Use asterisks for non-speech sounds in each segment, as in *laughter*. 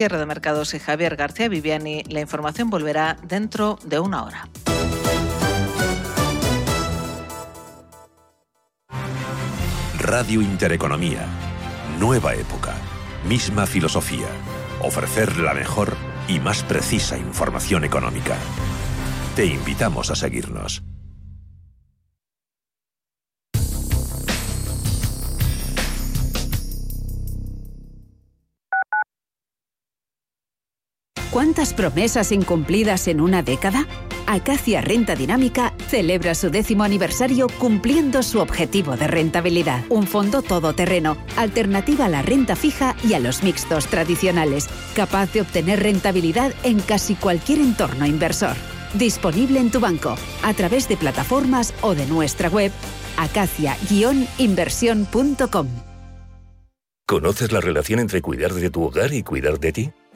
Cierre de mercados y Javier García Viviani. La información volverá dentro de una hora. Radio Intereconomía. Nueva época. Misma filosofía. Ofrecer la mejor y más precisa información económica. Te invitamos a seguirnos. ¿Cuántas promesas incumplidas en una década? Acacia Renta Dinámica celebra su décimo aniversario cumpliendo su objetivo de rentabilidad. Un fondo todoterreno, alternativa a la renta fija y a los mixtos tradicionales, capaz de obtener rentabilidad en casi cualquier entorno inversor. Disponible en tu banco, a través de plataformas o de nuestra web acacia-inversión.com. ¿Conoces la relación entre cuidar de tu hogar y cuidar de ti?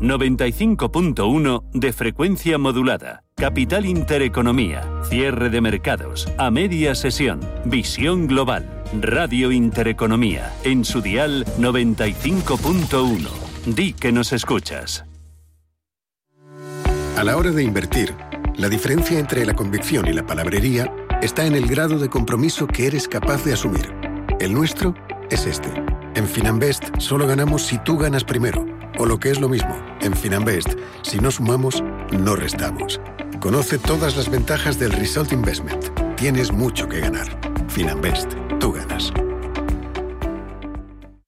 95.1 de frecuencia modulada. Capital Intereconomía. Cierre de mercados. A media sesión. Visión global. Radio Intereconomía. En su dial 95.1. Di que nos escuchas. A la hora de invertir, la diferencia entre la convicción y la palabrería está en el grado de compromiso que eres capaz de asumir. El nuestro es este. En Finanbest solo ganamos si tú ganas primero. O lo que es lo mismo, en Finanbest, si no sumamos, no restamos. Conoce todas las ventajas del Result Investment. Tienes mucho que ganar. Finanbest, tú ganas.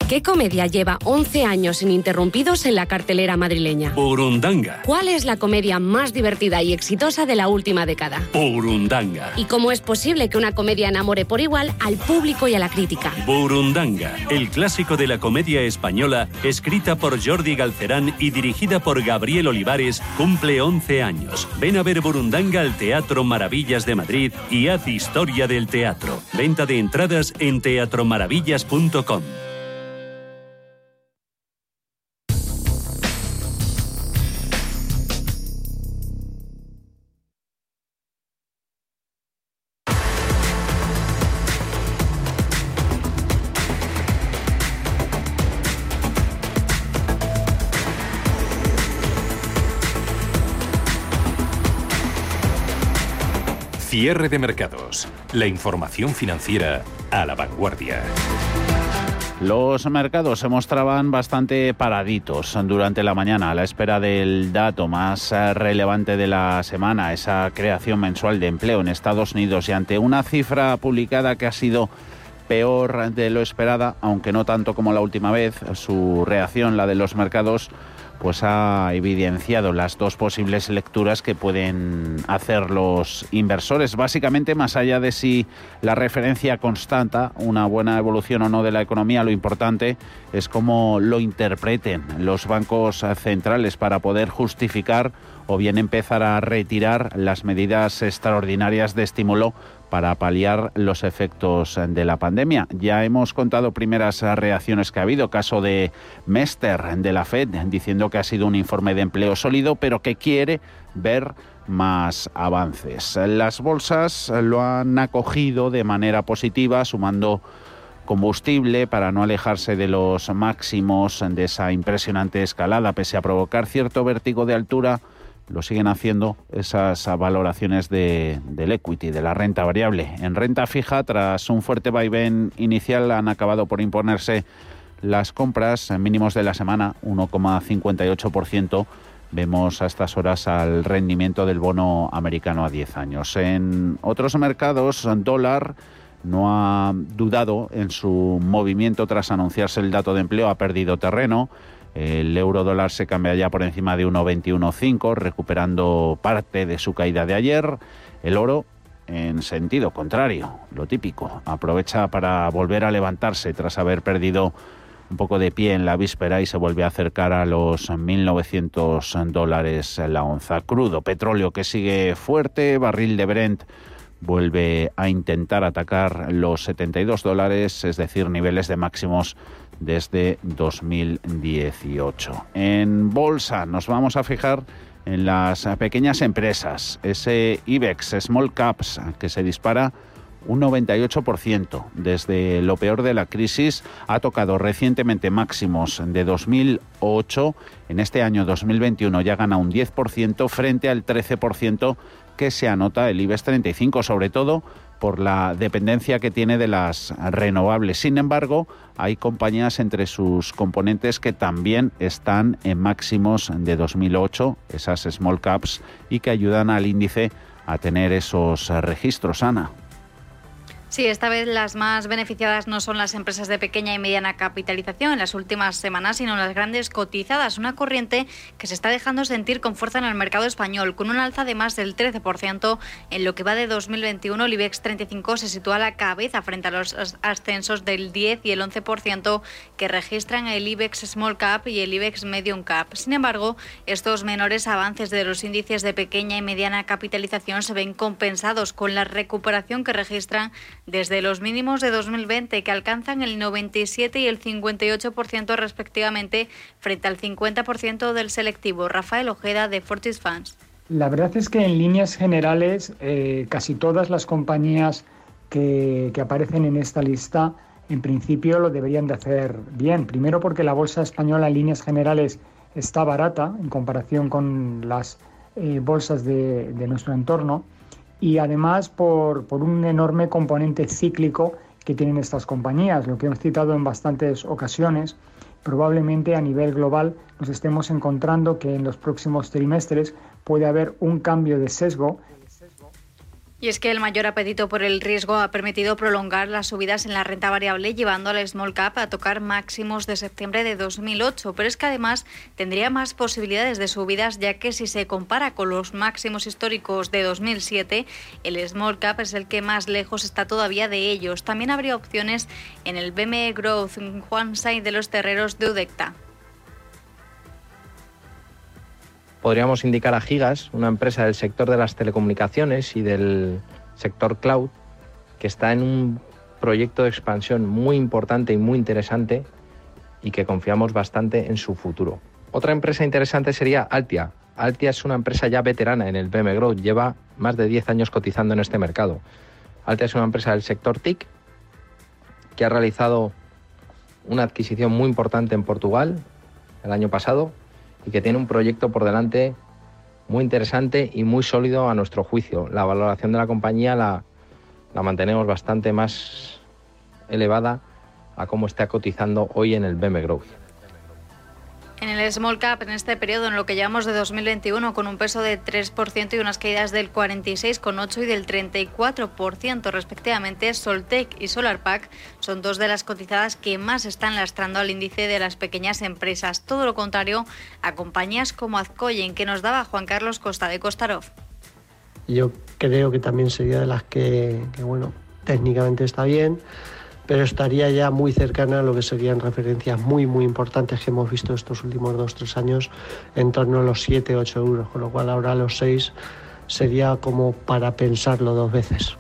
¿Qué comedia lleva 11 años ininterrumpidos en la cartelera madrileña? Burundanga. ¿Cuál es la comedia más divertida y exitosa de la última década? Burundanga. ¿Y cómo es posible que una comedia enamore por igual al público y a la crítica? Burundanga, el clásico de la comedia española, escrita por Jordi Galcerán y dirigida por Gabriel Olivares, cumple 11 años. Ven a ver Burundanga al Teatro Maravillas de Madrid y haz historia del teatro. Venta de entradas en teatromaravillas.com. Cierre de mercados. La información financiera a la vanguardia. Los mercados se mostraban bastante paraditos durante la mañana a la espera del dato más relevante de la semana, esa creación mensual de empleo en Estados Unidos y ante una cifra publicada que ha sido peor de lo esperada, aunque no tanto como la última vez, su reacción, la de los mercados, pues ha evidenciado las dos posibles lecturas que pueden hacer los inversores. Básicamente, más allá de si la referencia constata una buena evolución o no de la economía, lo importante es cómo lo interpreten los bancos centrales para poder justificar o bien empezar a retirar las medidas extraordinarias de estímulo para paliar los efectos de la pandemia. Ya hemos contado primeras reacciones que ha habido, caso de Mester de la Fed, diciendo que ha sido un informe de empleo sólido, pero que quiere ver más avances. Las bolsas lo han acogido de manera positiva, sumando combustible para no alejarse de los máximos de esa impresionante escalada, pese a provocar cierto vértigo de altura lo siguen haciendo esas valoraciones de, del equity, de la renta variable. En renta fija, tras un fuerte vaivén inicial, han acabado por imponerse las compras en mínimos de la semana, 1,58%. Vemos a estas horas al rendimiento del bono americano a 10 años. En otros mercados, dólar no ha dudado en su movimiento tras anunciarse el dato de empleo, ha perdido terreno. El euro dólar se cambia ya por encima de 1,21,5, recuperando parte de su caída de ayer. El oro en sentido contrario, lo típico. Aprovecha para volver a levantarse tras haber perdido un poco de pie en la víspera y se vuelve a acercar a los 1.900 dólares la onza. Crudo, petróleo que sigue fuerte, barril de Brent vuelve a intentar atacar los 72 dólares, es decir, niveles de máximos desde 2018. En bolsa nos vamos a fijar en las pequeñas empresas, ese IBEX Small Caps que se dispara un 98%. Desde lo peor de la crisis ha tocado recientemente máximos de 2008. En este año 2021 ya gana un 10% frente al 13% que se anota el IBEX 35, sobre todo por la dependencia que tiene de las renovables. Sin embargo, hay compañías entre sus componentes que también están en máximos de 2008, esas small caps, y que ayudan al índice a tener esos registros, Ana. Sí, esta vez las más beneficiadas no son las empresas de pequeña y mediana capitalización en las últimas semanas, sino las grandes cotizadas, una corriente que se está dejando sentir con fuerza en el mercado español, con un alza de más del 13% en lo que va de 2021. El IBEX 35 se sitúa a la cabeza frente a los ascensos del 10 y el 11% que registran el IBEX Small Cap y el IBEX Medium Cap. Sin embargo, estos menores avances de los índices de pequeña y mediana capitalización se ven compensados con la recuperación que registran desde los mínimos de 2020 que alcanzan el 97 y el 58% respectivamente frente al 50% del selectivo. Rafael Ojeda de Fortis Funds. La verdad es que en líneas generales eh, casi todas las compañías que, que aparecen en esta lista en principio lo deberían de hacer bien. Primero porque la bolsa española en líneas generales está barata en comparación con las eh, bolsas de, de, nuestro entorno y además por, por, un enorme componente cíclico que tienen estas compañías, lo que hemos citado en bastantes ocasiones. Probablemente a nivel global nos estemos encontrando que en los próximos trimestres puede haber un cambio de sesgo y es que el mayor apetito por el riesgo ha permitido prolongar las subidas en la renta variable, llevando al small cap a tocar máximos de septiembre de 2008. Pero es que además tendría más posibilidades de subidas, ya que si se compara con los máximos históricos de 2007, el small cap es el que más lejos está todavía de ellos. También habría opciones en el BME Growth, Juan Sainz de los Terreros de Udecta. Podríamos indicar a Gigas, una empresa del sector de las telecomunicaciones y del sector cloud, que está en un proyecto de expansión muy importante y muy interesante y que confiamos bastante en su futuro. Otra empresa interesante sería Altia. Altia es una empresa ya veterana en el BM Growth, lleva más de 10 años cotizando en este mercado. Altia es una empresa del sector TIC que ha realizado una adquisición muy importante en Portugal el año pasado y que tiene un proyecto por delante muy interesante y muy sólido a nuestro juicio. La valoración de la compañía la, mantenemos bastante más elevada a cómo está cotizando hoy en el BM Growth. En el small cap, en este periodo, en lo que llevamos de 2021, con un peso de 3% y unas caídas del 46,8% y del 34% respectivamente, Soltec y SolarPack son dos de las cotizadas que más están lastrando al índice de las pequeñas empresas. Todo lo contrario a compañías como Azcoyen, que nos daba Juan Carlos Costa de Costarov. Yo creo que también sería de las que, que bueno, técnicamente está bien pero estaría ya muy cercana a lo que serían referencias muy, muy importantes que hemos visto estos últimos dos, tres años, en torno a los 7, 8 euros, con lo cual ahora los 6 sería como para pensarlo dos veces.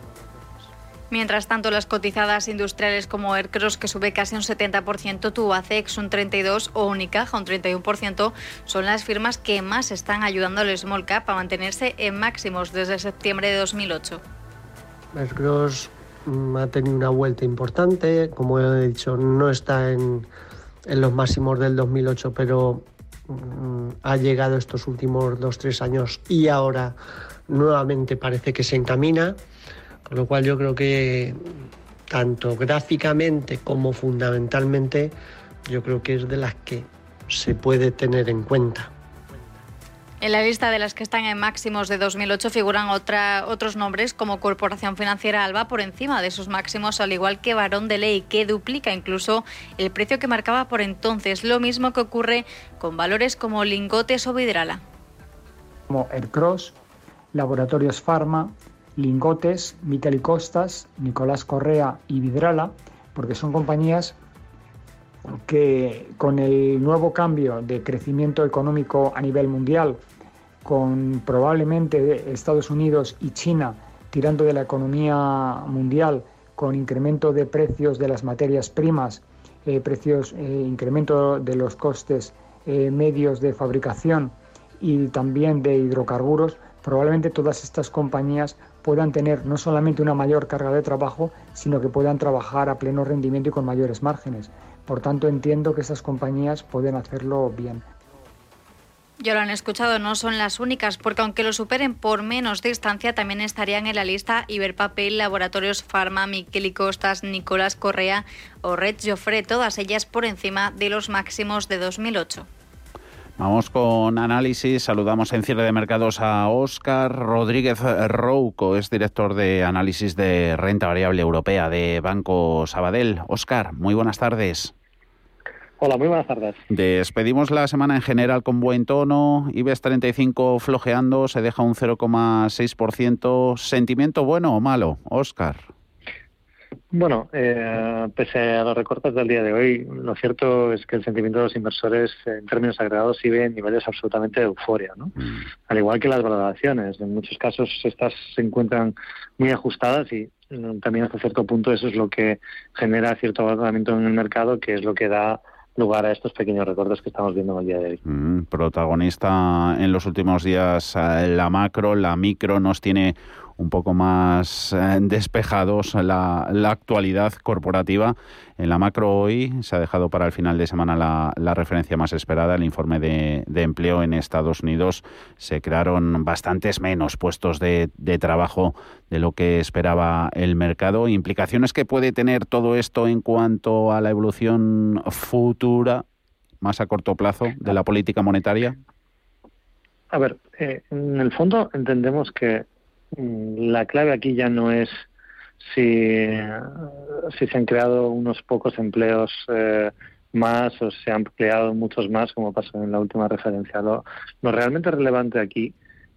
Mientras tanto, las cotizadas industriales como Aircross, que sube casi un 70%, Tubacex un 32% o Unicaja un 31%, son las firmas que más están ayudando al small cap a mantenerse en máximos desde septiembre de 2008. Aircross ha tenido una vuelta importante, como he dicho, no está en, en los máximos del 2008, pero mm, ha llegado estos últimos dos, tres años y ahora nuevamente parece que se encamina, con lo cual yo creo que tanto gráficamente como fundamentalmente, yo creo que es de las que se puede tener en cuenta. En la lista de las que están en máximos de 2008 figuran otros nombres como Corporación Financiera Alba por encima de esos máximos, al igual que Barón de Ley, que duplica incluso el precio que marcaba por entonces. Lo mismo que ocurre con valores como Lingotes o Vidrala. Como Aircross, Laboratorios Pharma, Lingotes, Miquel y Costas, Nicolás Correa y Vidrala, porque son compañías que con el nuevo cambio de crecimiento económico a nivel mundial, con probablemente Estados Unidos y China tirando de la economía mundial, con incremento de precios de las materias primas precios, incremento de los costes medios de fabricación y también de hidrocarburos, probablemente todas estas compañías puedan tener no solamente una mayor carga de trabajo, sino que puedan trabajar a pleno rendimiento y con mayores márgenes. Por tanto, entiendo que esas compañías pueden hacerlo bien. Ya lo han escuchado, no son las únicas, porque aunque lo superen por menos distancia, también estarían en la lista Iberpapel, Laboratorios Pharma, Miquel y Costas, Nicolás Correa o Red Joffre, todas ellas por encima de los máximos de 2008. Vamos con análisis. Saludamos en cierre de mercados a Óscar Rodríguez Rouco, es director de análisis de renta variable europea de Banco Sabadell. Óscar, muy buenas tardes. Hola, muy buenas tardes. Despedimos la semana en general con buen tono. IBEX 35 flojeando, se deja un 0,6%. ¿Sentimiento bueno o malo, Óscar? Bueno, eh, pese a los recortes del día de hoy, lo cierto es que el sentimiento de los inversores en términos agregados sigue en niveles absolutamente de euforia, ¿no? Mm. Al igual que las valoraciones. En muchos casos estas se encuentran muy ajustadas y mm, también hasta cierto punto eso es lo que genera cierto valoramiento en el mercado, que es lo que da lugar a estos pequeños recortes que estamos viendo en el día de hoy. Mm, protagonista en los últimos días eh, la macro, la micro nos tiene un poco más eh, despejados la, la, actualidad corporativa. En la macro hoy se ha dejado para el final de semana la, la referencia más esperada, el informe de, de, empleo en Estados Unidos. Se crearon bastantes menos puestos de, de, trabajo de lo que esperaba el mercado. ¿Implicaciones que puede tener todo esto en cuanto a la evolución futura, más a corto plazo, de la política monetaria? A ver, eh, en el fondo entendemos que la clave aquí ya no es si, si se han creado unos pocos empleos eh, más o se han creado muchos más, como pasó en la última referencia. Lo, lo realmente relevante aquí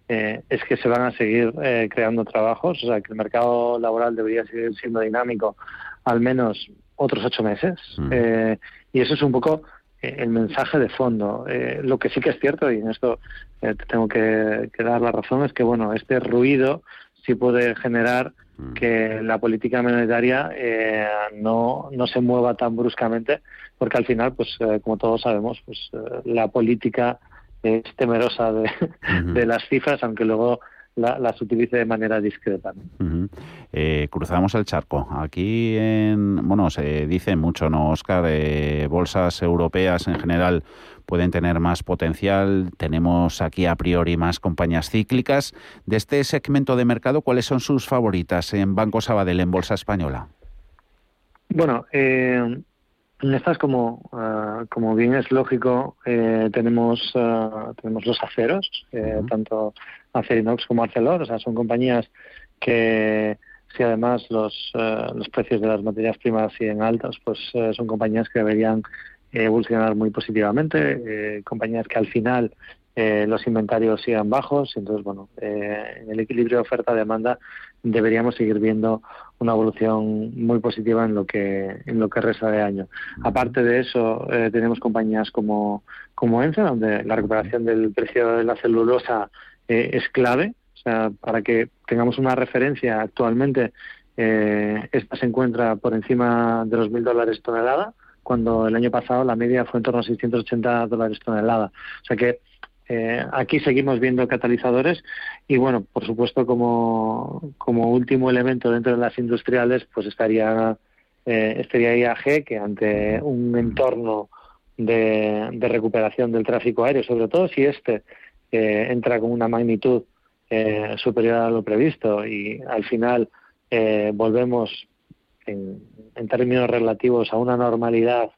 eh, es que se van a seguir eh, creando trabajos, o sea, que el mercado laboral debería seguir siendo dinámico al menos otros ocho meses. Mm. y eso es un poco el mensaje de fondo. lo que sí que es cierto, y en esto te tengo que, que, dar la razón, es que bueno, este ruido sí puede generar mm. que la política monetaria eh, no, no se mueva tan bruscamente, porque al final, pues eh, como todos sabemos, pues eh, la política es temerosa de, de las cifras, aunque luego las utilice de manera discreta. cruzamos el charco. Aquí, en, bueno, se dice mucho, ¿no, Oscar? bolsas europeas en general pueden tener más potencial. Tenemos aquí a priori más compañías cíclicas. De este segmento de mercado, ¿cuáles son sus favoritas en Banco Sabadell, en Bolsa Española? Bueno, eh, en estas, como, ah, como bien es lógico, eh, tenemos, ah, tenemos los aceros, eh, tanto Acerinox como Arcelor, o sea, son compañías que si además los, los precios de las materias primas siguen altos, pues son compañías que deberían evolucionar muy positivamente, eh, compañías que al final eh, los inventarios sigan bajos, entonces bueno, eh, en el equilibrio de oferta-demanda deberíamos seguir viendo una evolución muy positiva en lo que en lo que resta de año. Aparte de eso, tenemos compañías como como Ence, donde la recuperación del precio de la celulosa es clave, o sea, para que tengamos una referencia actualmente, esta se encuentra por encima de los mil dólares tonelada cuando el año pasado la media fue en torno a 680 dólares tonelada. O sea que eh, aquí seguimos viendo catalizadores y bueno, por supuesto como, como último elemento dentro de las industriales pues estaría eh, estaría IAG que ante un entorno de, recuperación del tráfico aéreo, sobre todo si este eh, entra con una magnitud eh, superior a lo previsto y al final volvemos en, términos relativos a una normalidad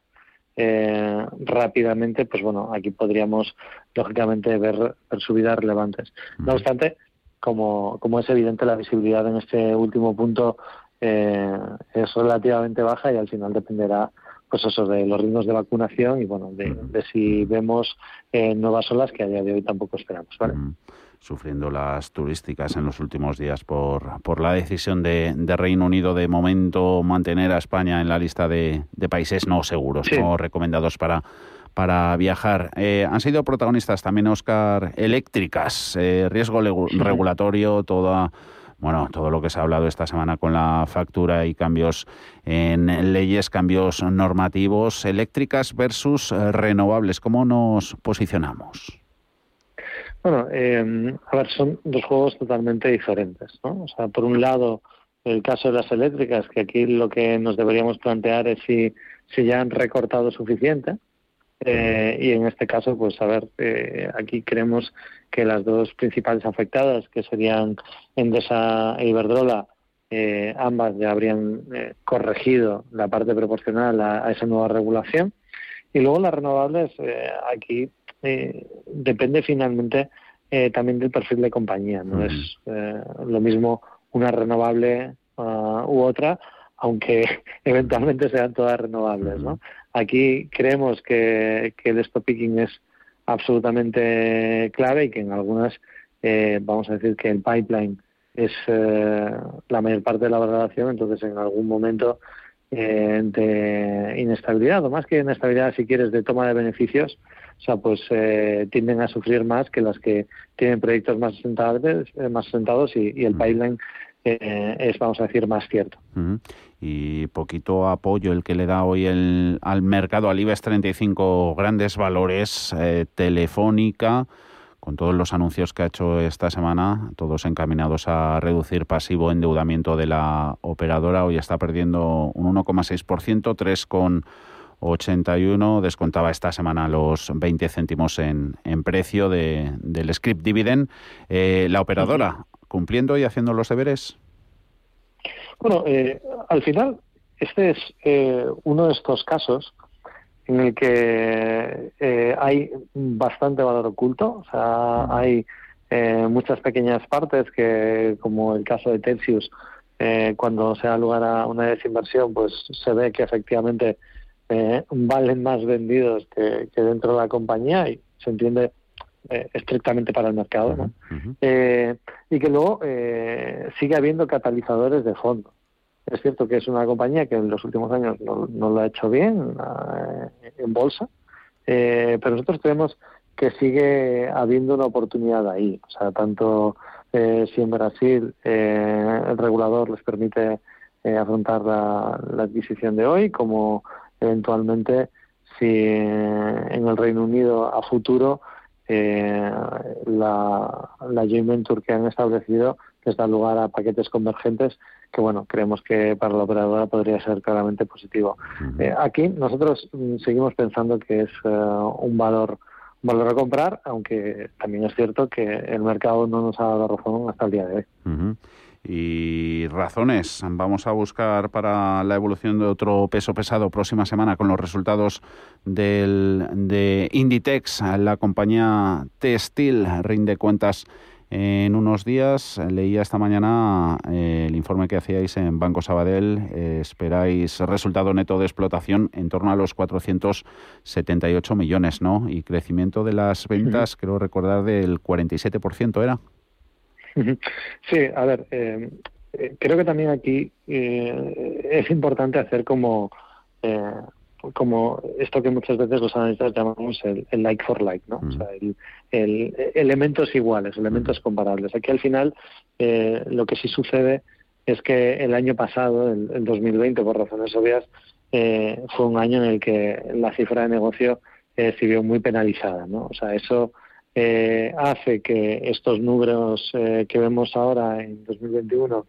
eh, rápidamente, pues bueno, aquí podríamos lógicamente ver, subidas relevantes. No obstante, como, como es evidente, la visibilidad en este último punto eh, es relativamente baja y al final dependerá pues eso de los ritmos de vacunación y bueno de, si vemos eh, nuevas olas que a día de hoy tampoco esperamos vale sufriendo las turísticas en los últimos días por, por la decisión de, Reino Unido de momento mantener a España en la lista de, países no seguros, no recomendados para para viajar. Eh, han sido protagonistas también, Oscar, eléctricas, eh, riesgo regulatorio, toda bueno, todo lo que se ha hablado esta semana con la factura y cambios en leyes, cambios normativos, eléctricas versus eh, renovables. ¿Cómo nos posicionamos? Bueno, eh, a ver, son dos juegos totalmente diferentes, ¿no? O sea, por un lado, el caso de las eléctricas, que aquí lo que nos deberíamos plantear es si, si ya han recortado suficiente, eh, y en este caso, pues a ver, eh, aquí creemos que las dos principales afectadas, que serían Endesa e Iberdrola, eh, ambas ya habrían corregido la parte proporcional a, esa nueva regulación. Y luego las renovables, aquí depende finalmente también del perfil de compañía. No es lo mismo una renovable uh, u otra, aunque *laughs* eventualmente sean todas renovables. ¿no? Aquí creemos que, el stop picking es absolutamente clave y que en algunas eh, vamos a decir que el pipeline es eh, la mayor parte de la valoración, entonces en algún momento eh, de inestabilidad, o más que inestabilidad, si quieres, de toma de beneficios, o sea, pues tienden a sufrir más que las que tienen proyectos más asentados, más asentados y, el pipeline es, vamos a decir, más cierto. Y poquito apoyo el que le da hoy el, al mercado, al IBEX 35, grandes valores, eh, Telefónica, con todos los anuncios que ha hecho esta semana, todos encaminados a reducir pasivo endeudamiento de la operadora, hoy está perdiendo un 1,6%, 3,81, descontaba esta semana los 20 céntimos en, en precio de, del script dividend. Eh, la operadora, cumpliendo y haciendo los deberes. Bueno, eh, al final, este es eh, uno de estos casos en el que eh, hay bastante valor oculto, o sea, hay muchas pequeñas partes que, como el caso de Telsius, cuando se da lugar a una desinversión, pues se ve que efectivamente valen más vendidos que, dentro de la compañía y se entiende estrictamente para el mercado, ¿no? y que luego sigue habiendo catalizadores de fondo. Es cierto que es una compañía que en los últimos años no, lo ha hecho bien eh, en bolsa, eh, pero nosotros creemos que sigue habiendo una oportunidad ahí. O sea, tanto eh, si en Brasil el regulador les permite afrontar la, adquisición de hoy, como eventualmente si en el Reino Unido a futuro la, la joint venture que han establecido les da lugar a paquetes convergentes que bueno, creemos que para la operadora podría ser claramente positivo. Eh, aquí nosotros mm, seguimos pensando que es eh, un valor un valor a comprar, aunque también es cierto que el mercado no nos ha dado razón hasta el día de hoy. Y razones, vamos a buscar para la evolución de otro peso pesado próxima semana con los resultados del, de Inditex, la compañía Textil rinde cuentas en unos días. Leía esta mañana eh, el informe que hacíais en Banco Sabadell. Eh, esperáis resultado neto de explotación en torno a los 478 millones, ¿no? Y crecimiento de las ventas, creo recordar, del 47%, ¿era? Sí, a ver, eh, creo que también aquí es importante hacer como como esto que muchas veces los analistas llamamos el, like for like, ¿no? O sea, el, elementos iguales, elementos comparables. Aquí al final eh, lo que sí sucede es que el año pasado, el, 2020, por razones obvias, eh, fue un año en el que la cifra de negocio eh, se vio muy penalizada, ¿no? O sea, eso hace que estos números que vemos ahora en 2021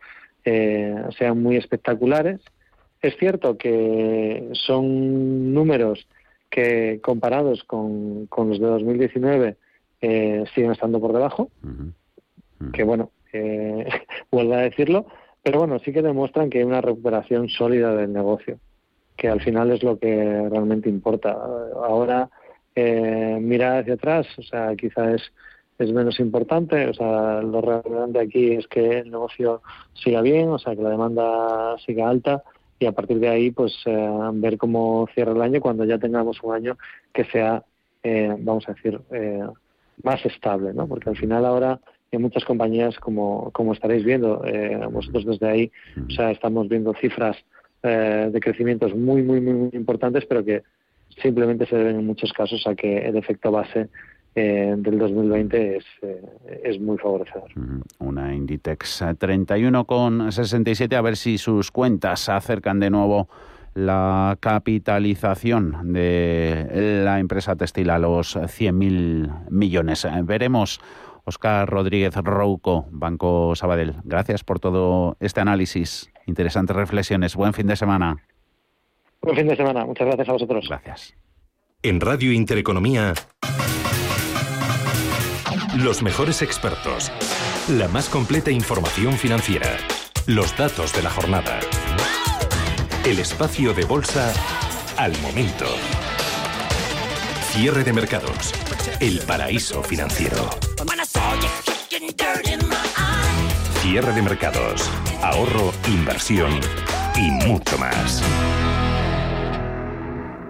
sean muy espectaculares. Es cierto que son números que comparados con, los de 2019 eh, siguen estando por debajo, que bueno, eh, *laughs* vuelvo a decirlo, pero bueno, sí que demuestran que hay una recuperación sólida del negocio, que al final es lo que realmente importa. Ahora, eh, mirar hacia atrás, o sea, quizás es, es menos importante, o sea, lo relevante aquí es que el negocio siga bien, o sea, que la demanda siga alta y a partir de ahí pues eh, ver cómo cierra el año cuando ya tengamos un año que sea eh, vamos a decir eh, más estable no porque al final ahora hay muchas compañías como como estaréis viendo vosotros desde ahí o sea estamos viendo cifras de crecimientos muy muy muy importantes pero que simplemente se deben en muchos casos a que el efecto base eh, del 2020 es, es muy favorecedor. Una Inditex 31,67, a ver si sus cuentas acercan de nuevo la capitalización de la empresa textil a los 100.000 millones. Veremos. Oscar Rodríguez Rouco, Banco Sabadell. Gracias por todo este análisis. Interesantes reflexiones. Buen fin de semana. Buen fin de semana. Muchas gracias a vosotros. Gracias. En Radio Intereconomía, los mejores expertos, la más completa información financiera, los datos de la jornada. El espacio de bolsa al momento. Cierre de mercados. El paraíso financiero. Cierre de mercados. Ahorro, inversión y mucho más.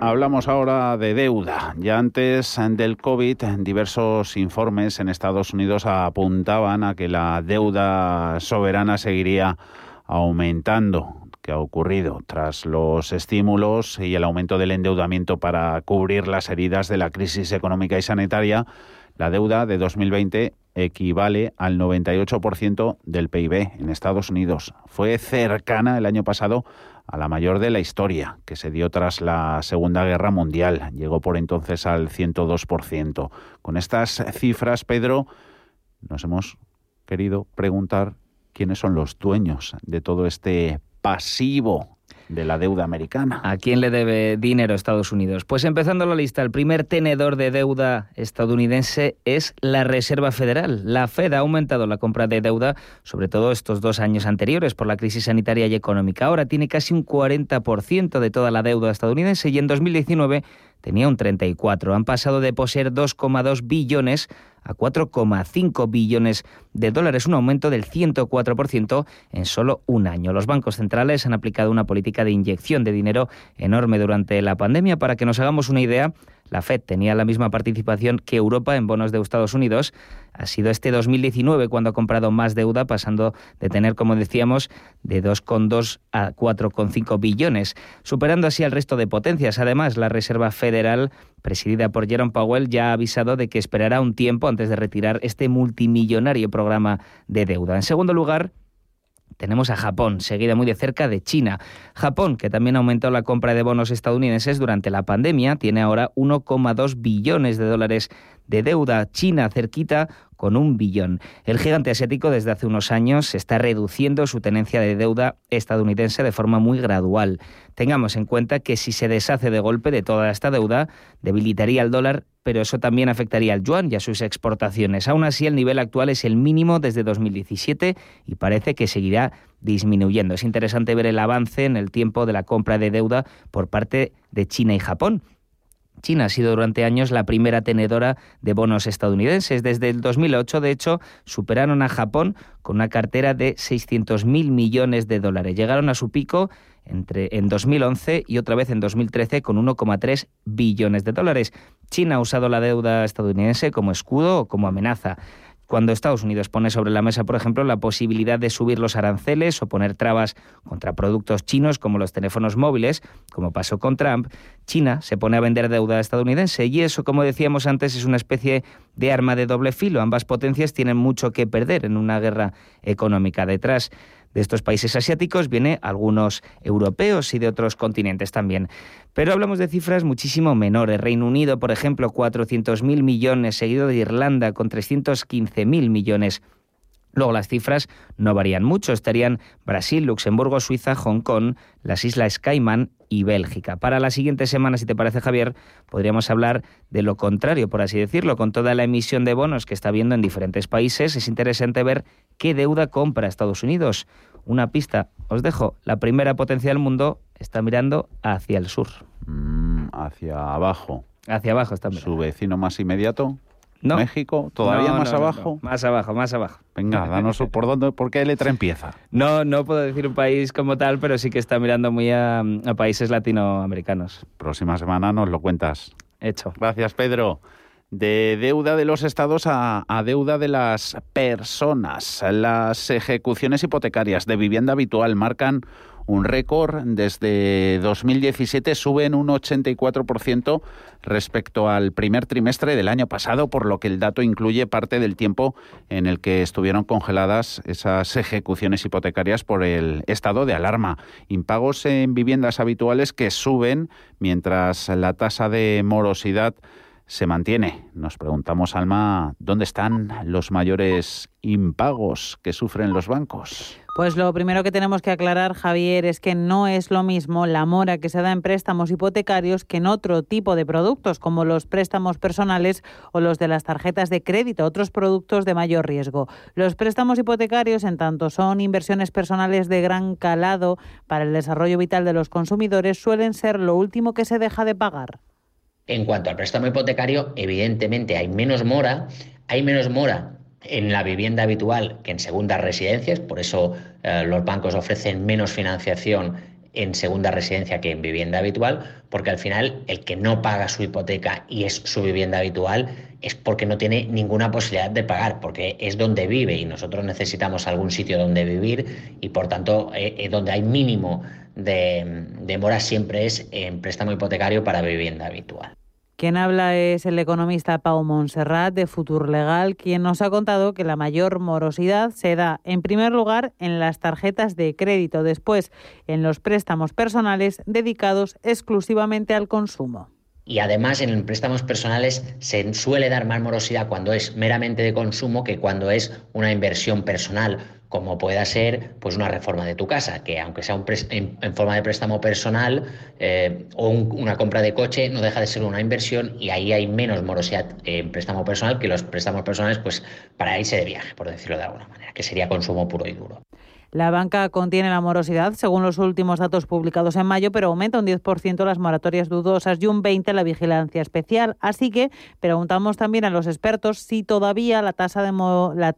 Hablamos ahora de deuda. Ya antes del COVID, diversos informes en Estados Unidos apuntaban a que la deuda soberana seguiría aumentando que ha ocurrido tras los estímulos y el aumento del endeudamiento para cubrir las heridas de la crisis económica y sanitaria, la deuda de 2020 equivale al 98% del PIB en Estados Unidos. Fue cercana el año pasado a la mayor de la historia, que se dio tras la Segunda Guerra Mundial. Llegó por entonces al 102%. Con estas cifras, Pedro, nos hemos querido preguntar quiénes son los dueños de todo este pasivo de la deuda americana. ¿A quién le debe dinero Estados Unidos? Pues empezando la lista, el primer tenedor de deuda estadounidense es la Reserva Federal. La Fed ha aumentado la compra de deuda, sobre todo estos dos años anteriores, por la crisis sanitaria y económica. Ahora tiene casi un 40% de toda la deuda estadounidense y en 2019 tenía un 34. Han pasado de poseer 2,2 billones 4,5 billones de dólares, un aumento del 104% en solo un año. Los bancos centrales han aplicado una política de inyección de dinero enorme durante la pandemia. Para que nos hagamos una idea, la Fed tenía la misma participación que Europa en bonos de Estados Unidos. Ha sido este 2019 cuando ha comprado más deuda, pasando de tener, como decíamos, de 2,2 a 4,5 billones, superando así al resto de potencias. Además, la Reserva Federal, presidida por Jerome Powell, ya ha avisado de que esperará un tiempo antes de retirar este multimillonario programa de deuda. En segundo lugar, tenemos a Japón, seguida muy de cerca de China. Japón, que también aumentó la compra de bonos estadounidenses durante la pandemia, tiene ahora 1,2 billones de dólares de deuda. China cerquita con un billón. El gigante asiático desde hace unos años está reduciendo su tenencia de deuda estadounidense de forma muy gradual. Tengamos en cuenta que si se deshace de golpe de toda esta deuda, debilitaría el dólar, pero eso también afectaría al yuan y a sus exportaciones. Aún así, el nivel actual es el mínimo desde 2017 y parece que seguirá disminuyendo. Es interesante ver el avance en el tiempo de la compra de deuda por parte de China y Japón. China ha sido durante años la primera tenedora de bonos estadounidenses. Desde el 2008, de hecho, superaron a Japón con una cartera de 600.000 millones de dólares. Llegaron a su pico entre, en 2011 y otra vez en 2013 con 1,3 billones de dólares. China ha usado la deuda estadounidense como escudo o como amenaza cuando Estados Unidos pone sobre la mesa, por ejemplo, la posibilidad de subir los aranceles o poner trabas contra productos chinos como los teléfonos móviles, como pasó con Trump, China se pone a vender deuda estadounidense y eso, como decíamos antes, es una especie de arma de doble filo. Ambas potencias tienen mucho que perder en una guerra económica. Detrás de estos países asiáticos viene algunos europeos y de otros continentes también. Pero hablamos de cifras muchísimo menores. Reino Unido, por ejemplo, 400.000 millones, seguido de Irlanda con 315.000 millones. Luego las cifras no varían mucho, estarían Brasil, Luxemburgo, Suiza, Hong Kong, las Islas Caimán y Bélgica. Para la siguiente semana, si te parece Javier, podríamos hablar de lo contrario, por así decirlo, con toda la emisión de bonos que está habiendo en diferentes países. Es interesante ver qué deuda compra Estados Unidos. Una pista, os dejo, la primera potencia del mundo está mirando hacia el sur. Mm, hacia abajo. Hacia abajo está mirando. Su vecino más inmediato. No. México, todavía más abajo. más abajo, más abajo. Venga, *laughs* danos por dónde, por qué letra empieza. No, no puedo decir un país como tal, pero sí que está mirando muy a, países latinoamericanos. Próxima semana nos lo cuentas. Hecho. Gracias, Pedro de deuda de los estados a, deuda de las personas. Las ejecuciones hipotecarias de vivienda habitual marcan un récord. Desde 2017 suben un 84% respecto al primer trimestre del año pasado, por lo que el dato incluye parte del tiempo en el que estuvieron congeladas esas ejecuciones hipotecarias por el estado de alarma. Impagos en viviendas habituales que suben mientras la tasa de morosidad se mantiene. Nos preguntamos, Alma, ¿dónde están los mayores impagos que sufren los bancos? Pues lo primero que tenemos que aclarar, Javier, es que no es lo mismo la mora que se da en préstamos hipotecarios que en otro tipo de productos, como los préstamos personales o los de las tarjetas de crédito, otros productos de mayor riesgo. Los préstamos hipotecarios, en tanto son inversiones personales de gran calado para el desarrollo vital de los consumidores, suelen ser lo último que se deja de pagar. En cuanto al préstamo hipotecario, evidentemente hay menos mora, hay menos mora en la vivienda habitual que en segundas residencias, por eso eh, los bancos ofrecen menos financiación en segunda residencia que en vivienda habitual, porque al final el que no paga su hipoteca y es su vivienda habitual es porque no tiene ninguna posibilidad de pagar, porque es donde vive y nosotros necesitamos algún sitio donde vivir y por tanto eh, eh, donde hay mínimo de, mora siempre es en préstamo hipotecario para vivienda habitual. Quien habla es el economista Pau Montserrat de Futur Legal, quien nos ha contado que la mayor morosidad se da, en primer lugar, en las tarjetas de crédito, después en los préstamos personales dedicados exclusivamente al consumo. Y además en préstamos personales se suele dar más morosidad cuando es meramente de consumo que cuando es una inversión personal como pueda ser pues una reforma de tu casa, que aunque sea un en, forma de préstamo personal eh, o una compra de coche, no deja de ser una inversión y ahí hay menos morosidad en préstamo personal que los préstamos personales pues para irse de viaje, por decirlo de alguna manera, que sería consumo puro y duro. La banca contiene la morosidad, según los últimos datos publicados en mayo, pero aumenta un 10% las moratorias dudosas y un 20% la vigilancia especial. Así que preguntamos también a los expertos si todavía la tasa de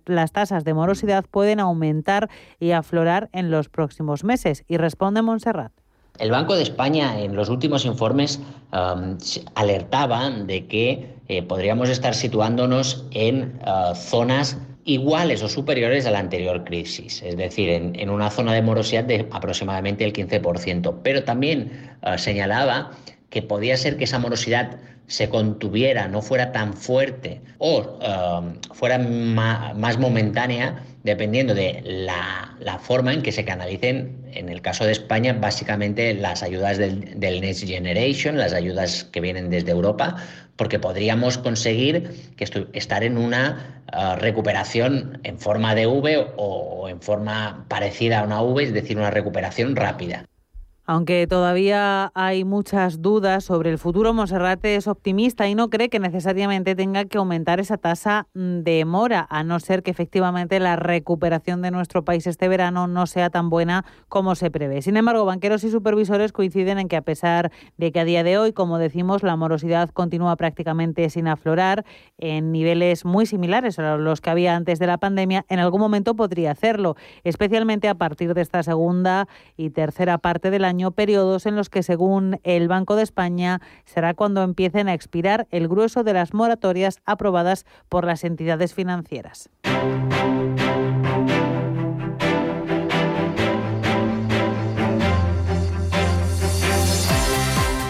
las tasas de morosidad pueden aumentar y aflorar en los próximos meses. Y responde Montserrat. El Banco de España en los últimos informes um, alertaba de que eh, podríamos estar situándonos en uh, zonas iguales o superiores a la anterior crisis, es decir, en, una zona de morosidad de aproximadamente el 15%. Pero también eh, señalaba que podía ser que esa morosidad se contuviera, no fuera tan fuerte o eh, fuera más momentánea, dependiendo de la, forma en que se canalicen, en el caso de España, básicamente las ayudas del, del Next Generation, las ayudas que vienen desde Europa, porque podríamos conseguir que estar en una ah, recuperación en forma de V o en forma parecida a una V, es decir, una recuperación rápida. Aunque todavía hay muchas dudas sobre el futuro, Monserrate es optimista y no cree que necesariamente tenga que aumentar esa tasa de mora, a no ser que efectivamente la recuperación de nuestro país este verano no sea tan buena como se prevé. Sin embargo, banqueros y supervisores coinciden en que a pesar de que a día de hoy, como decimos, la morosidad continúa prácticamente sin aflorar en niveles muy similares a los que había antes de la pandemia, en algún momento podría hacerlo, especialmente a partir de esta segunda y tercera parte del año periodos en los que, según el Banco de España, será cuando empiecen a expirar el grueso de las moratorias aprobadas por las entidades financieras.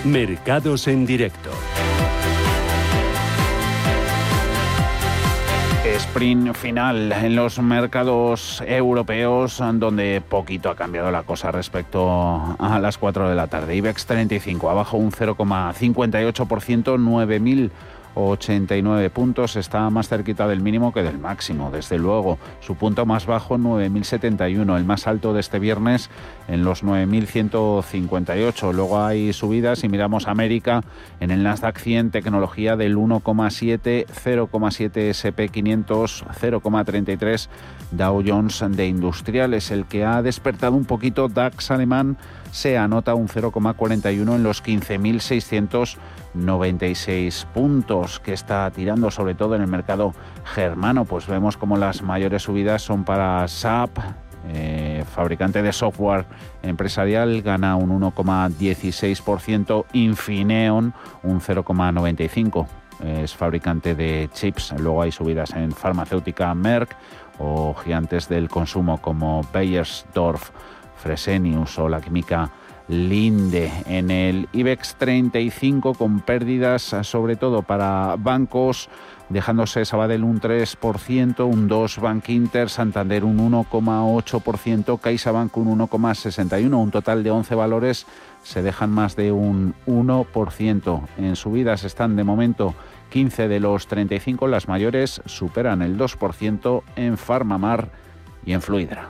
Mercados en directo. Sprint final en los mercados europeos, donde poquito ha cambiado la cosa respecto a las 4 de la tarde. IBEX 35 abajo un 0,58%, 9.000 89 puntos, está más cerquita del mínimo que del máximo, desde luego. Su punto más bajo 9.071, el más alto de este viernes en los 9.158. Luego hay subidas y miramos América en el Nasdaq 100, tecnología del 1,7, 0,7 SP 500, 0,33 Dow Jones de industriales. El que ha despertado un poquito DAX alemán se anota un 0,41 en los 15.600 96 puntos que está tirando sobre todo en el mercado germano. Pues vemos como las mayores subidas son para SAP, eh, fabricante de software empresarial, gana un 1,16%, Infineon un 0,95%. Es fabricante de chips. Luego hay subidas en farmacéutica Merck o gigantes del consumo como Bayersdorf Fresenius o la química Linde. En el IBEX 35 con pérdidas sobre todo para bancos dejándose Sabadell un 3%, un 2% Bank Inter, Santander un 1,8%, CaixaBank un 1,61%, un total de 11 valores se dejan más de un 1%. En subidas están de momento 15 de los 35, las mayores superan el 2% en Farmamar y en Fluidra.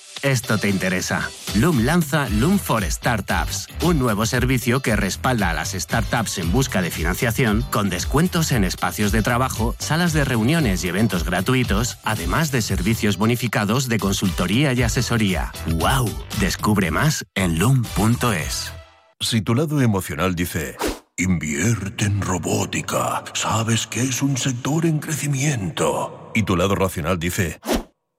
Esto te interesa. Loom lanza Loom for Startups, un nuevo servicio que respalda a las startups en busca de financiación con descuentos en espacios de trabajo, salas de reuniones y eventos gratuitos, además de servicios bonificados de consultoría y asesoría. ¡Wow! Descubre más en loom.es. Si tu lado emocional dice, invierte en robótica, sabes que es un sector en crecimiento, y tu lado racional dice,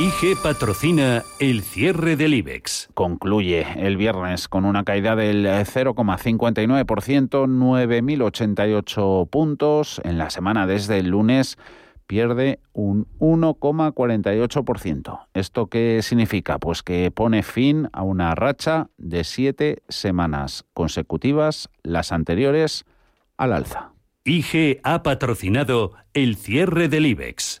IG patrocina el cierre del IBEX. Concluye el viernes con una caída del 0,59%, 9.088 puntos. En la semana desde el lunes pierde un 1,48%. ¿Esto qué significa? Pues que pone fin a una racha de siete semanas consecutivas, las anteriores al alza. IG ha patrocinado el cierre del IBEX.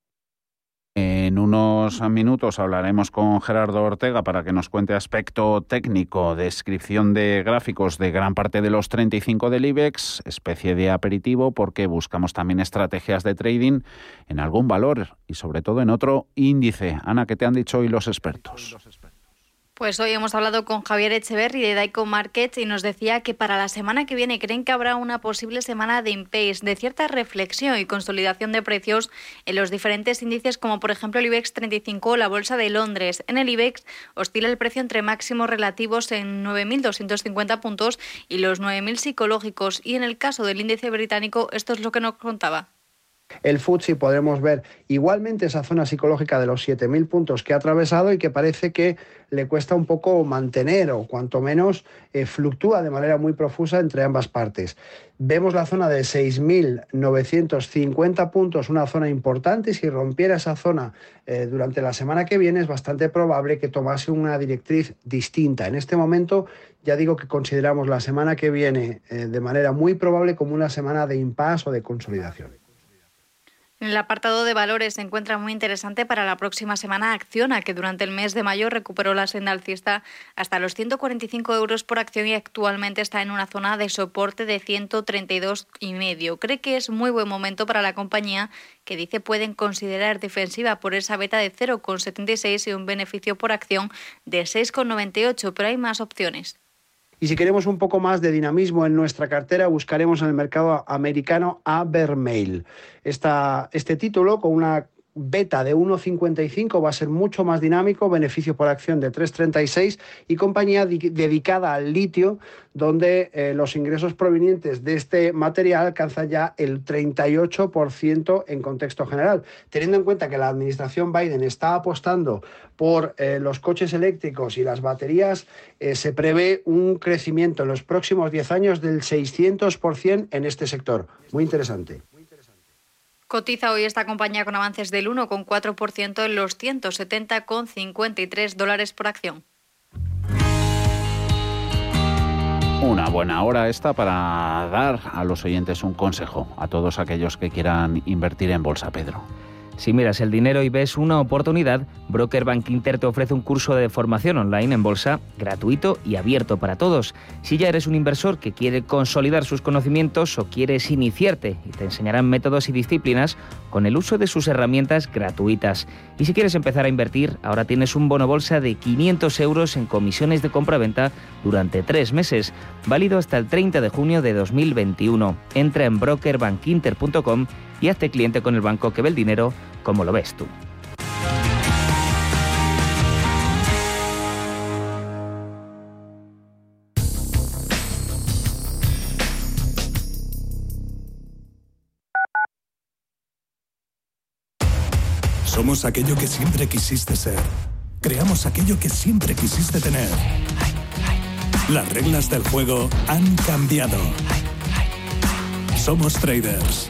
En unos minutos hablaremos con Gerardo Ortega para que nos cuente aspecto técnico, descripción de gráficos de gran parte de los 35 del IBEX, especie de aperitivo porque buscamos también estrategias de trading en algún valor y sobre todo en otro índice. Ana, ¿qué te han dicho hoy los expertos? Pues hoy hemos hablado con Javier Echeverri de Daico Markets y nos decía que para la semana que viene creen que habrá una posible semana de impasse, de cierta reflexión y consolidación de precios en los diferentes índices como por ejemplo el IBEX 35 o la Bolsa de Londres. En el IBEX oscila el precio entre máximos relativos en 9.250 puntos y los 9.000 psicológicos y en el caso del índice británico esto es lo que nos contaba el FTSE podremos ver igualmente esa zona psicológica de los 7.000 puntos que ha atravesado y que parece que le cuesta un poco mantener o cuanto menos eh, fluctúa de manera muy profusa entre ambas partes. Vemos la zona de 6.950 puntos, una zona importante y si rompiera esa zona eh, durante la semana que viene es bastante probable que tomase una directriz distinta. En este momento ya digo que consideramos la semana que viene eh, de manera muy probable como una semana de impasse o de consolidación. En el apartado de valores se encuentra muy interesante para la próxima semana Acciona, que durante el mes de mayo recuperó la senda alcista hasta los 145 euros por acción y actualmente está en una zona de soporte de 132,5. Cree que es muy buen momento para la compañía, que dice pueden considerar defensiva por esa beta de 0,76 y un beneficio por acción de 6,98, pero hay más opciones. Y si queremos un poco más de dinamismo en nuestra cartera, buscaremos en el mercado americano a Vermail. este título, con una beta de 1,55 va a ser mucho más dinámico, beneficio por acción de 3,36 y compañía dedicada al litio, donde eh, los ingresos provenientes de este material alcanzan ya el 38% en contexto general. Teniendo en cuenta que la administración Biden está apostando por eh, los coches eléctricos y las baterías, eh, se prevé un crecimiento en los próximos 10 años del 600% en este sector. Muy interesante. Cotiza hoy esta compañía con avances del 1,4% en los 170,53 dólares por acción. Una buena hora esta para dar a los oyentes un consejo, a todos aquellos que quieran invertir en bolsa, Pedro. Si miras el dinero y ves una oportunidad, Broker Bank Inter te ofrece un curso de formación online en bolsa gratuito y abierto para todos. Si ya eres un inversor que quiere consolidar sus conocimientos o quieres iniciarte y te enseñarán métodos y disciplinas con el uso de sus herramientas gratuitas. Y si quieres empezar a invertir, ahora tienes un bono bolsa de 500 euros en comisiones de compra-venta durante tres meses, válido hasta el 30 de junio de 2021. Entra en brokerbankinter.com y hazte cliente con el banco que ve el dinero como lo ves tú. Somos aquello que siempre quisiste ser. Creamos aquello que siempre quisiste tener. Las reglas del juego han cambiado. Somos traders.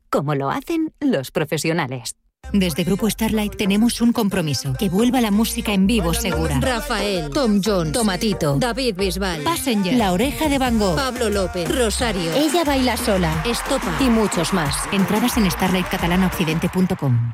como lo hacen los profesionales. Desde Grupo Starlight tenemos un compromiso, que vuelva la música en vivo segura. Rafael, Tom Jones, Tomatito, David Bisbal, Passenger, La Oreja de Van Gogh, Pablo López, Rosario, Ella Baila Sola, Estopa y muchos más. Entradas en starlightcatalanaoccidente.com.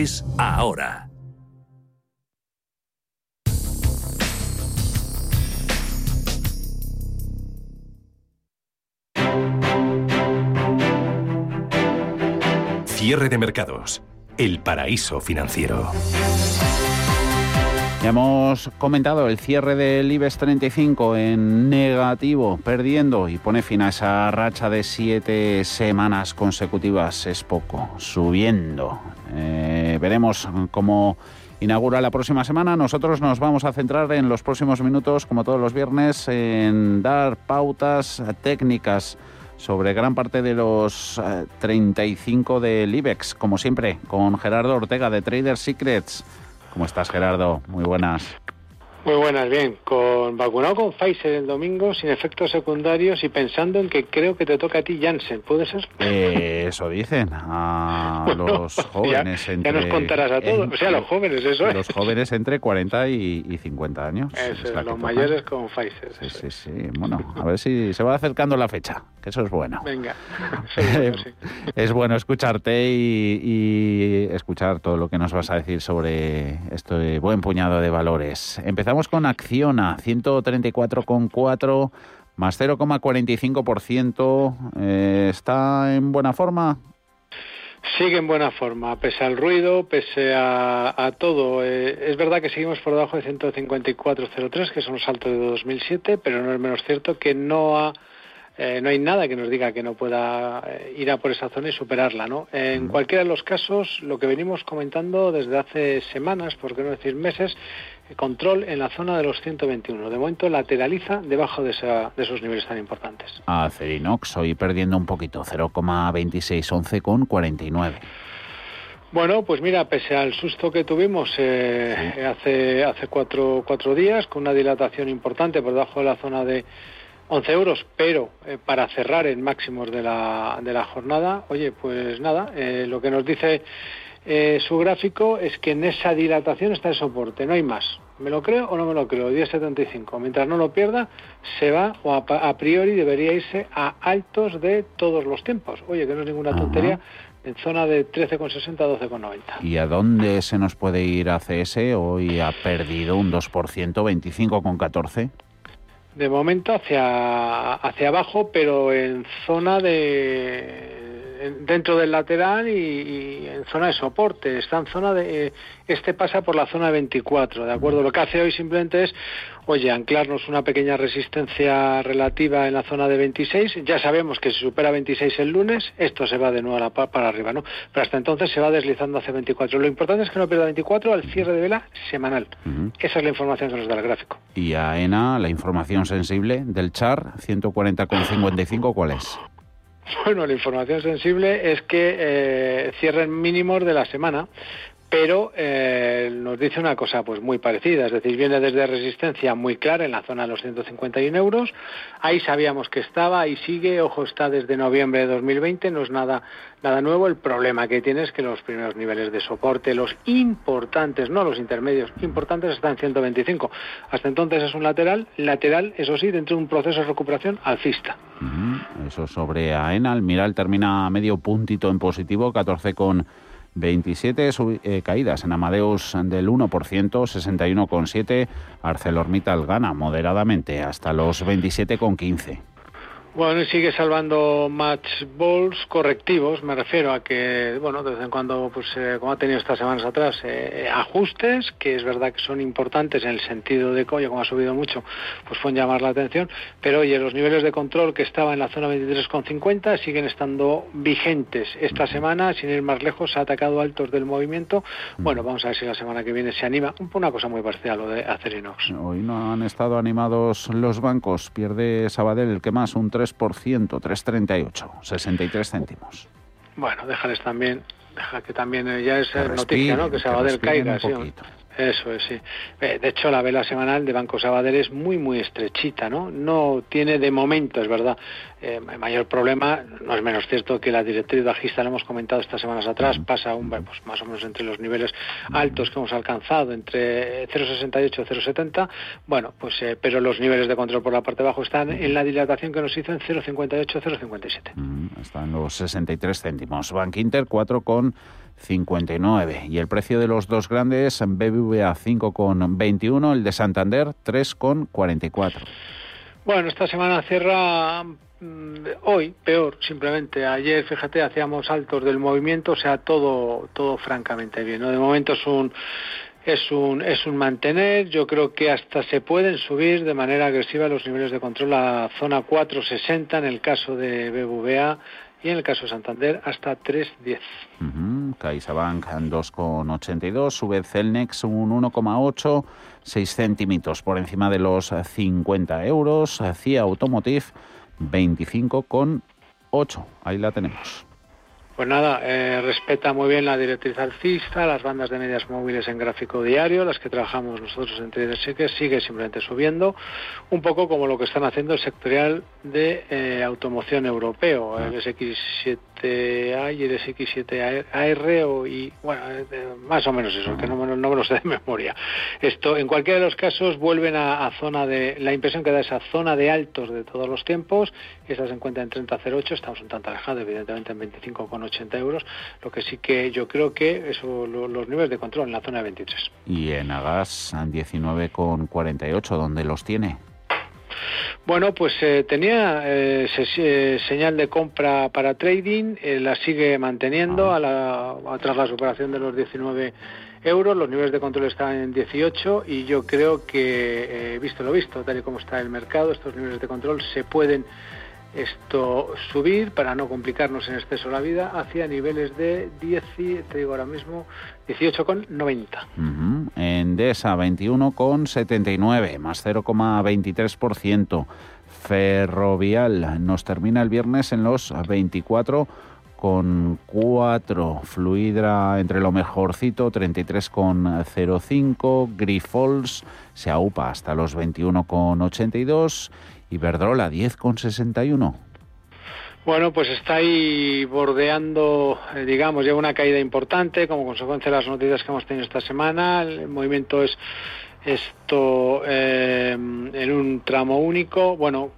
es ahora. Cierre de mercados. El paraíso financiero. Ya hemos comentado el cierre del IBEX 35 en negativo, perdiendo y pone fin a esa racha de siete semanas consecutivas. Es poco, subiendo. Eh, veremos cómo inaugura la próxima semana. Nosotros nos vamos a centrar en los próximos minutos, como todos los viernes, en dar pautas técnicas sobre gran parte de los 35 eh, del IBEX, como siempre, con Gerardo Ortega de Trader Secrets. ¿Cómo estás, Gerardo? Muy buenas. Muy buenas, bien. Con vacunado con Pfizer el domingo, sin efectos secundarios y pensando en que creo que te toca a ti Janssen, ¿puede ser? Eh, eso dicen a *laughs* los jóvenes ya, entre... Ya nos contarás a todos, o sea, a los jóvenes, eso es. Los jóvenes entre 40 y, 50 años. Eso es, los mayores con Pfizer. Sí, sí, sí. Bueno, a ver si se va acercando la fecha, que eso es bueno. Venga. *laughs* Es bueno escucharte y, y escuchar todo lo que nos vas a decir sobre este buen puñado de valores. Empezamos Estamos con Acciona, 134,4 más 0,45%. Eh, ¿Está en buena forma? Sigue en buena forma, pese al ruido, pese a, todo. Eh, es verdad que seguimos por debajo de 154,03, que son los altos de 2007, pero no es menos cierto que no ha eh, no hay nada que nos diga que no pueda eh, ir a por esa zona y superarla. ¿no? En cualquiera de los casos, lo que venimos comentando desde hace semanas, por qué no decir meses, control en la zona de los 121. De momento lateraliza debajo de, esos niveles tan importantes. Acerinox hoy perdiendo un poquito, 0,2611 con 49. Bueno, pues mira, pese al susto que tuvimos eh, hace, hace cuatro, cuatro días, con una dilatación importante por debajo de la zona de 11 euros, pero eh, para cerrar en máximos de la, de la jornada, oye, pues nada, eh, lo que nos dice eh, su gráfico es que en esa dilatación está el soporte, no hay más. ¿Me lo creo o no me lo creo? 10.75. Mientras no lo pierda, se va o a, priori debería irse a altos de todos los tiempos. Oye, que no es ninguna tontería. En zona de 13,60 a 12,90. ¿Y a dónde se nos puede ir a CS? Hoy ha perdido un 2%, 25,14 de momento hacia, hacia abajo, pero en zona de dentro del lateral y, en zona de soporte. Está en zona de este pasa por la zona 24, de acuerdo. Lo que hace hoy simplemente es, oye, anclarnos una pequeña resistencia relativa en la zona de 26. Ya sabemos que si supera 26 el lunes, esto se va de nuevo a la, para arriba, ¿no? Pero hasta entonces se va deslizando hacia 24. Lo importante es que no pierda 24 al cierre de vela semanal. Esa es la información que nos da el gráfico. Y a ENA, la información sensible del char 140,55, ¿cuál es? Bueno, la información sensible es que eh, cierren mínimos de la semana, pero eh, nos dice una cosa pues muy parecida, es decir, viene desde resistencia muy clara en la zona de los 151 euros, ahí sabíamos que estaba, ahí sigue, ojo, está desde noviembre de 2020, no es nada, nada nuevo, el problema que tiene es que los primeros niveles de soporte, los importantes, no los intermedios, importantes están en 125, hasta entonces es un lateral, lateral, eso sí, dentro de un proceso de recuperación alcista. Eso sobre AENA, el Miral termina medio puntito en positivo, 14 con 27 eh, caídas en Amadeus del 1%, 61,7. ArcelorMittal gana moderadamente hasta los 27,15. Bueno, y sigue salvando match balls correctivos, me refiero a que, bueno, de vez en cuando, pues eh, como ha tenido estas semanas atrás, eh, ajustes, que es verdad que son importantes en el sentido de que, como ha subido mucho, pues pueden llamar la atención, pero oye, los niveles de control que estaba en la zona 23,50 siguen estando vigentes. Esta semana, sin ir más lejos, ha atacado altos del movimiento. Bueno, vamos a ver si la semana que viene se anima. Una cosa muy parcial lo de Acerinox. Hoy no han estado animados los bancos, pierde Sabadell, el que más, un 3%, 3,38, 63 céntimos. Bueno, déjales también, deja que también eh, ya es noticia, ¿no? Que Sabadell caiga. Sí, eso es, sí. Eh, de hecho, la vela semanal de Banco Sabadell es muy, muy estrechita, ¿no? No tiene de momento, es verdad, eh, mayor problema. No es menos cierto que la directriz bajista, lo hemos comentado estas semanas atrás, pasa un, pues, más o menos entre los niveles altos que hemos alcanzado, entre 0,68 y 0,70. Bueno, pues, eh, pero los niveles de control por la parte de abajo están en la dilatación que nos hizo en 0,58, 0,57. Mm, están los 63 céntimos. Bank Inter 4 con 59. Y el precio de los dos grandes, BBVA 5,21, el de Santander 3,44. Bueno, esta semana cierra mm, hoy peor, simplemente. Ayer, fíjate, hacíamos altos del movimiento, o sea, todo, todo francamente bien. ¿no? De momento es un es un, es un mantener. Yo creo que hasta se pueden subir de manera agresiva los niveles de control a zona 460 en el caso de BBVA y en el caso de Santander hasta 3.10. Uh CaixaBank 2,82, sube Celnex un 1,8, 6 centímetros por encima de los 50 euros, CIA Automotive 25,8. Ahí la tenemos. Pues nada, eh, respeta muy bien la directriz alcista, las bandas de medias móviles en gráfico diario, las que trabajamos nosotros en Trader Secrets, sigue simplemente subiendo, un poco como lo que están haciendo el sectorial de eh, automoción europeo, el SX7 a y el SX7AR o, y bueno, eh, más o menos eso, que no, me lo sé de memoria. Esto, en cualquiera de los casos, vuelven a, zona de, la impresión que da esa zona de altos de todos los tiempos, esta se encuentra en 30.08, estamos un tanto alejados, evidentemente en 25,80 euros, lo que sí que yo creo que eso, lo, los niveles de control en la zona de 23. Y en Agas, 19,48, ¿dónde los tiene? Bueno, pues eh, tenía eh, se, eh, señal de compra para trading, la sigue manteniendo a la, a, tras la superación de los 19 euros, los niveles de control están en 18 y yo creo que, visto lo visto, tal y como está el mercado, estos niveles de control se pueden esto subir para no complicarnos en exceso la vida hacia niveles de 10, te digo ahora mismo, 18,90. Uh -huh. Endesa 21,79, más 0,23%. Ferrovial nos termina el viernes en los 24 con 4, Fluidra entre lo mejorcito 33,05, Grifols se aupa hasta los 21,82 y Verdrola 10,61. Bueno, pues está ahí bordeando, eh, digamos, ya una caída importante como consecuencia de las noticias que hemos tenido esta semana. El movimiento es esto eh, en un tramo único. Bueno,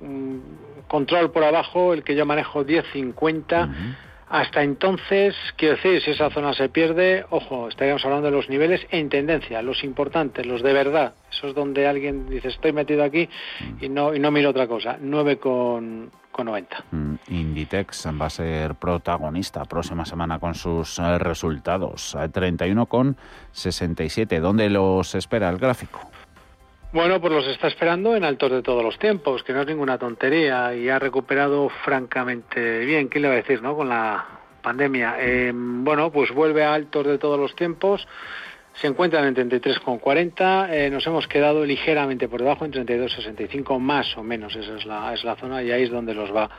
control por abajo, el que yo manejo 10.50. Uh -huh. Hasta entonces, quiero decir, si esa zona se pierde, ojo, estaríamos hablando de los niveles en tendencia, los importantes, los de verdad. Eso es donde alguien dice, estoy metido aquí y no, y no miro otra cosa. 9 con, con 90. Mm, Inditex va a ser protagonista próxima semana con sus eh, resultados. 31 con 67. ¿Dónde los espera el gráfico? Bueno, pues los está esperando en altos de todos los tiempos, que no es ninguna tontería y ha recuperado francamente bien. ¿Qué le va a decir, no? Con la pandemia. Eh, bueno, pues vuelve a altos de todos los tiempos. Se encuentran en 33,40. Eh, nos hemos quedado ligeramente por debajo en 32,65 más o menos. Esa es la, es la zona y ahí es donde los va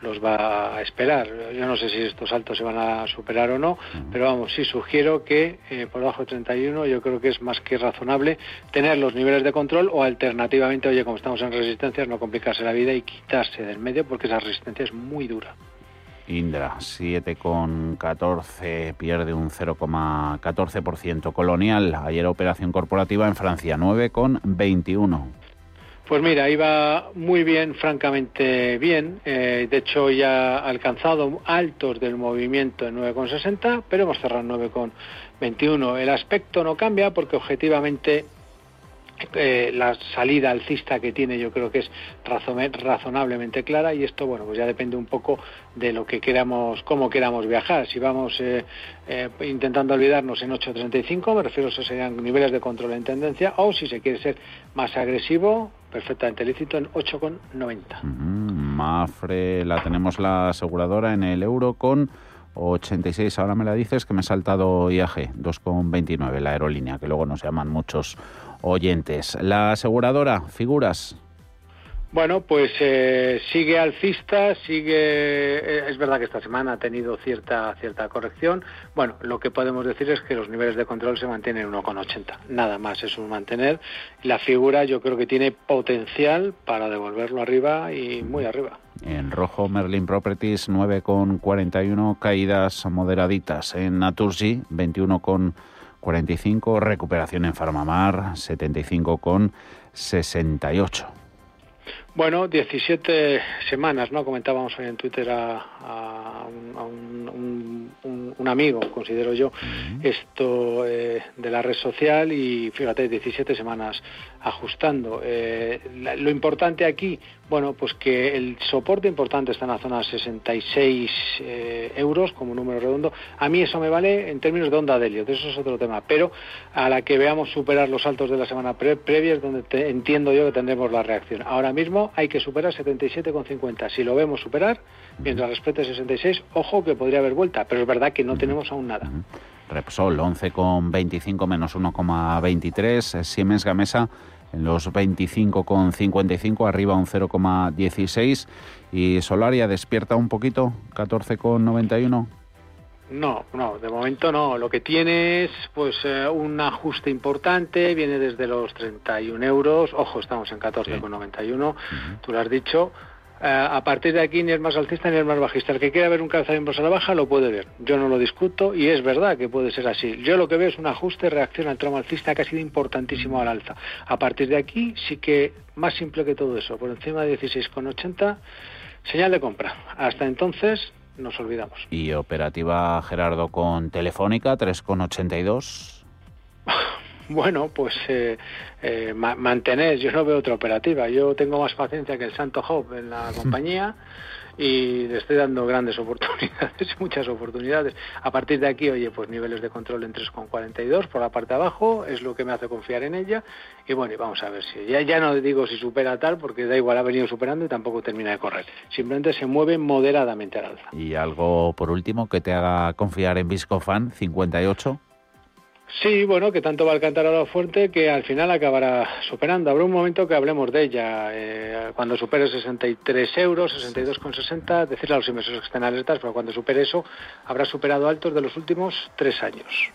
los va a esperar. Yo no sé si estos saltos se van a superar o no, pero vamos, sí sugiero que eh, por debajo de 31 yo creo que es más que razonable tener los niveles de control o alternativamente, oye, como estamos en resistencias, no complicarse la vida y quitarse del medio porque esa resistencia es muy dura. Indra, 7,14, pierde un 0,14%. Colonial, ayer operación corporativa en Francia, 9,21. Pues mira, iba muy bien, francamente bien. Eh, de hecho, ya ha alcanzado altos del movimiento en 9,60, pero hemos cerrado en 9,21. El aspecto no cambia porque objetivamente eh, la salida alcista que tiene yo creo que es razonablemente clara y esto bueno pues ya depende un poco de lo que queramos cómo queramos viajar si vamos eh, eh, intentando olvidarnos en 8.35 me refiero a esos serían niveles de control en tendencia o si se quiere ser más agresivo perfectamente lícito en 8,90 uh -huh. Mafre la tenemos la aseguradora en el euro con 86, ahora me la dices que me he saltado IAG, 2,29 la aerolínea, que luego nos llaman muchos oyentes. La aseguradora, figuras. Bueno, pues eh, sigue alcista, sigue. Eh, es verdad que esta semana ha tenido cierta cierta corrección. Bueno, lo que podemos decir es que los niveles de control se mantienen en 1,80. Nada más es un mantener. La figura yo creo que tiene potencial para devolverlo arriba y muy arriba. En rojo, Merlin Properties 9,41, caídas moderaditas. En Naturgy 21,45, recuperación en Farmamar 75,68. Bueno, 17 semanas, ¿no? Comentábamos hoy en Twitter a, a, un, a un, un, un, amigo, considero yo, esto eh, de la red social y fíjate, 17 semanas ajustando. Eh, lo importante aquí, bueno, pues que el soporte importante está en la zona 66 eh, euros como número redondo. A mí eso me vale en términos de onda de de eso es otro tema. Pero a la que veamos superar los saltos de la semana previa es donde entiendo yo que tendremos la reacción. Ahora mismo hay que superar 77,50. Si lo vemos superar, mientras respete 66, ojo que podría haber vuelta, pero es verdad que no tenemos aún nada. Repsol 11,25 menos 1,23. Siemens Gamesa en los 25,55, arriba un 0,16. Y Solaria despierta un poquito, 14,91. No, no, de momento no. Lo que tiene es pues eh, un ajuste importante, viene desde los 31 euros. Ojo, estamos en 14,91. Tú lo has dicho. Eh, a partir de aquí ni es más alcista ni es más bajista. El que quiera ver un calzado inverso a la baja lo puede ver. Yo no lo discuto y es verdad que puede ser así. Yo lo que veo es un ajuste, reacción al tramo alcista que ha sido importantísimo al alza. A partir de aquí sí que más simple que todo eso. Por encima de 16,80, señal de compra. Hasta entonces nos olvidamos. Y operativa Gerardo con Telefónica 3,82. *laughs* Bueno, pues eh, eh, mantener, yo no veo otra operativa. Yo tengo más paciencia que el Santo Job en la compañía y le estoy dando grandes oportunidades, *laughs* muchas oportunidades. A partir de aquí, oye, pues niveles de control en 3,42 por la parte de abajo, es lo que me hace confiar en ella. Y bueno, y vamos a ver si, ya, ya no digo si supera tal, porque da igual, ha venido superando y tampoco termina de correr. Simplemente se mueve moderadamente al alza. Y algo, por último, que te haga confiar en Viscofan 58. Sí, bueno, que tanto va a cantar a la fuerte que al final acabará superando. Habrá un momento que hablemos de ella. Eh, cuando supere 63 euros, 62,60, decirle a los inversores que estén alertas, pero cuando supere eso, habrá superado altos de los últimos tres años.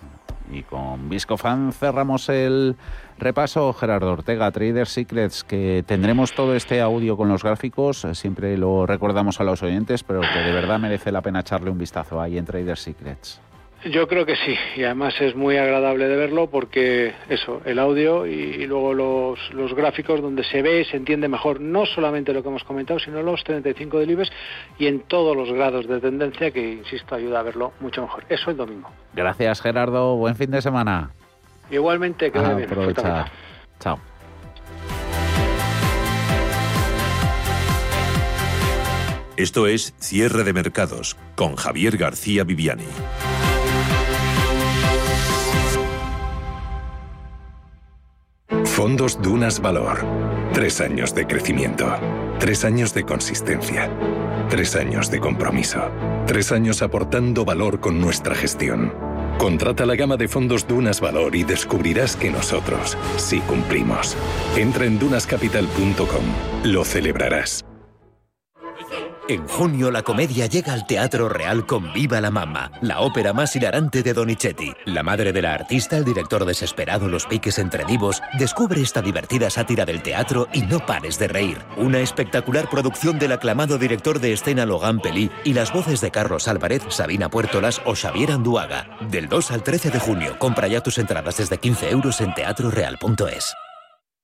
Y con Viscofan cerramos el repaso. Gerardo Ortega, Trader Secrets, que tendremos todo este audio con los gráficos. Siempre lo recordamos a los oyentes, pero que de verdad merece la pena echarle un vistazo ahí en Trader Secrets. Yo creo que sí, y además es muy agradable de verlo porque eso, el audio y, luego los, los, gráficos donde se ve, se entiende mejor no solamente lo que hemos comentado, sino los 35 del IBEX y en todos los grados de tendencia que, insisto, ayuda a verlo mucho mejor. Eso el domingo. Gracias Gerardo, buen fin de semana. Igualmente, que vaya bien. Aprovecha. Chao. Esto es Cierre de Mercados con Javier García Viviani. Fondos Dunas Valor. Tres años de crecimiento. Tres años de consistencia. Tres años de compromiso. Tres años aportando valor con nuestra gestión. Contrata la gama de fondos Dunas Valor y descubrirás que nosotros sí cumplimos. Entra en dunascapital.com. Lo celebrarás. En junio la comedia llega al Teatro Real con Viva la Mamma, la ópera más hilarante de Donizetti. La madre de la artista, el director desesperado Los piques entre divos, descubre esta divertida sátira del teatro y no pares de reír. Una espectacular producción del aclamado director de escena Logan Pelí y las voces de Carlos Álvarez, Sabina Puertolas o Xavier Anduaga. Del 2 al 13 de junio, compra ya tus entradas desde 15 euros en teatroreal.es.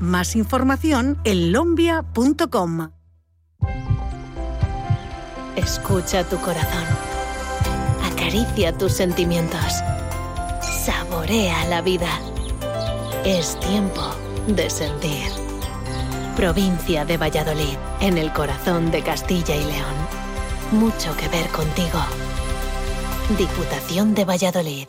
Más información en lombia.com. Escucha tu corazón. Acaricia tus sentimientos. Saborea la vida. Es tiempo de sentir. Provincia de Valladolid, en el corazón de Castilla y León. Mucho que ver contigo. Diputación de Valladolid.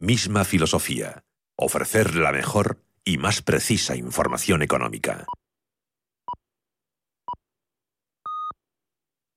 Misma filosofía. Ofrecer la mejor y más precisa información económica.